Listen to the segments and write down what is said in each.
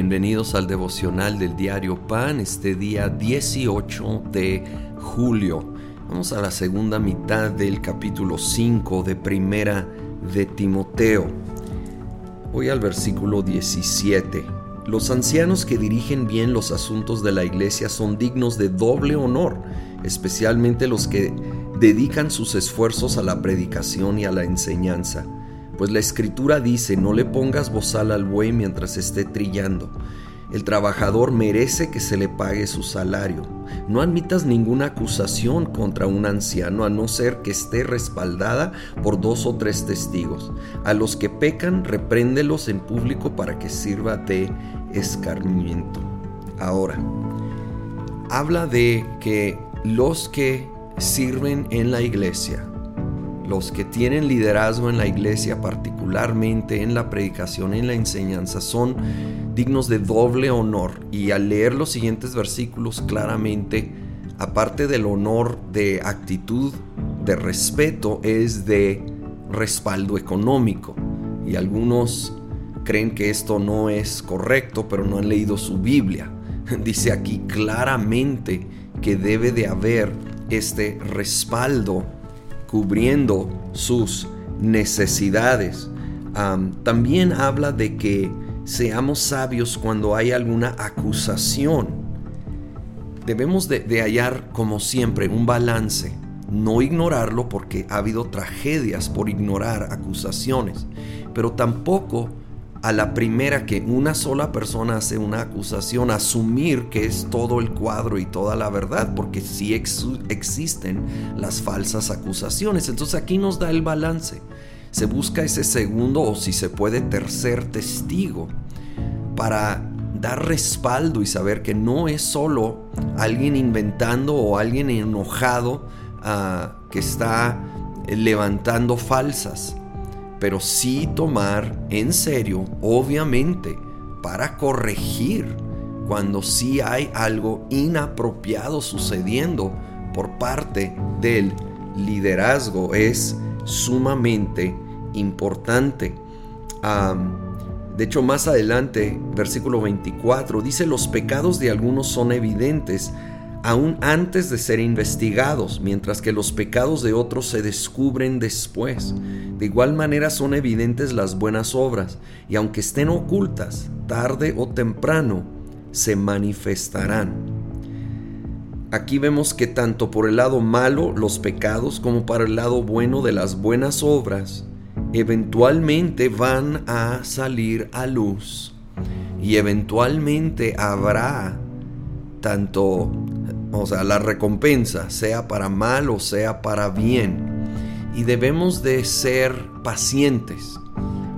Bienvenidos al devocional del diario Pan, este día 18 de julio. Vamos a la segunda mitad del capítulo 5 de Primera de Timoteo. Voy al versículo 17. Los ancianos que dirigen bien los asuntos de la iglesia son dignos de doble honor, especialmente los que dedican sus esfuerzos a la predicación y a la enseñanza pues la escritura dice, no le pongas bozal al buey mientras esté trillando. El trabajador merece que se le pague su salario. No admitas ninguna acusación contra un anciano a no ser que esté respaldada por dos o tres testigos. A los que pecan, repréndelos en público para que sirva de escarmiento. Ahora, habla de que los que sirven en la iglesia, los que tienen liderazgo en la iglesia, particularmente en la predicación, en la enseñanza, son dignos de doble honor. Y al leer los siguientes versículos claramente, aparte del honor de actitud, de respeto, es de respaldo económico. Y algunos creen que esto no es correcto, pero no han leído su Biblia. Dice aquí claramente que debe de haber este respaldo cubriendo sus necesidades. también habla de que seamos sabios cuando hay alguna acusación. Debemos de, hallar, como siempre, un balance. No ignorarlo porque ha habido tragedias por ignorar acusaciones, pero tampoco a la primera que una sola persona hace una acusación, asumir que es todo el cuadro y toda la verdad, porque sí existen las falsas acusaciones. Entonces aquí nos da el balance. Se busca ese segundo o si se puede tercer testigo para dar respaldo y saber que no es solo alguien inventando o alguien enojado ah, que está levantando falsas pero sí tomar en serio, obviamente, para corregir cuando sí hay algo inapropiado sucediendo por parte del liderazgo. Es sumamente importante. de hecho, más adelante, versículo 24, dice, los pecados de algunos son evidentes aún antes de ser investigados, mientras que los pecados de otros se descubren después. De igual manera son evidentes las buenas obras, y aunque estén ocultas, tarde o temprano, se manifestarán. Aquí vemos que tanto por el lado malo, los pecados, como para el lado bueno de las buenas obras, eventualmente van a salir a luz y eventualmente habrá tanto o sea, la recompensa, sea para mal o sea para bien. Y debemos de ser pacientes,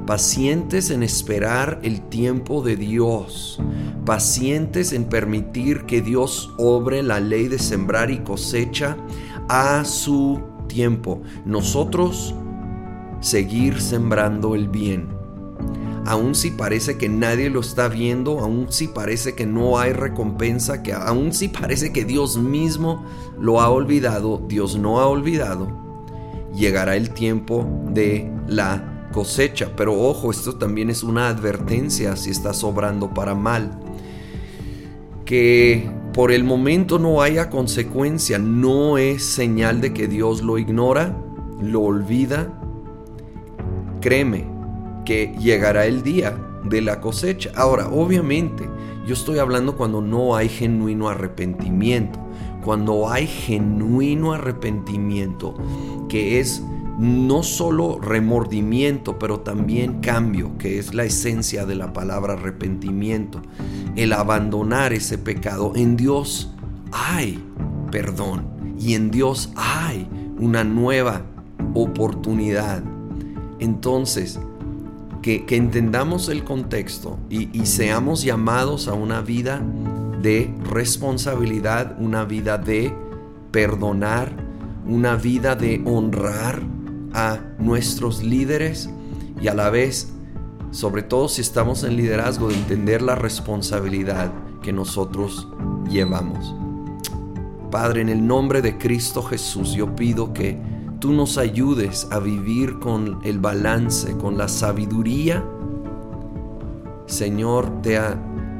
pacientes en esperar el tiempo de Dios, pacientes en permitir que Dios obre la ley de sembrar y cosecha a su tiempo. Nosotros seguir sembrando el bien aun si parece que nadie lo está viendo, aun si parece que no hay recompensa, que aun si parece que Dios mismo lo ha olvidado, Dios no ha olvidado, llegará el tiempo de la cosecha. Pero ojo, esto también es una advertencia si estás obrando para mal. Que por el momento no haya consecuencia, no es señal de que Dios lo ignora, lo olvida. Créeme, que llegará el día de la cosecha. Ahora, obviamente, yo estoy hablando cuando no hay genuino arrepentimiento. Cuando hay genuino arrepentimiento, que es no solo remordimiento, pero también cambio, que es la esencia de la palabra arrepentimiento. El abandonar ese pecado. En Dios hay perdón y en Dios hay una nueva oportunidad. Entonces, que, entendamos el contexto y, seamos llamados a una vida de responsabilidad, una vida de perdonar, una vida de honrar a nuestros líderes y a la vez, sobre todo si estamos en liderazgo, de entender la responsabilidad que nosotros llevamos. Padre, en el nombre de Cristo Jesús, yo pido que tú nos ayudes a vivir con el balance, con la sabiduría, Señor, de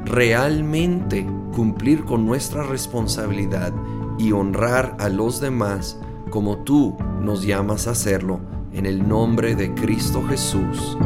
realmente cumplir con nuestra responsabilidad y honrar a los demás como tú nos llamas a hacerlo, en el nombre de Cristo Jesús.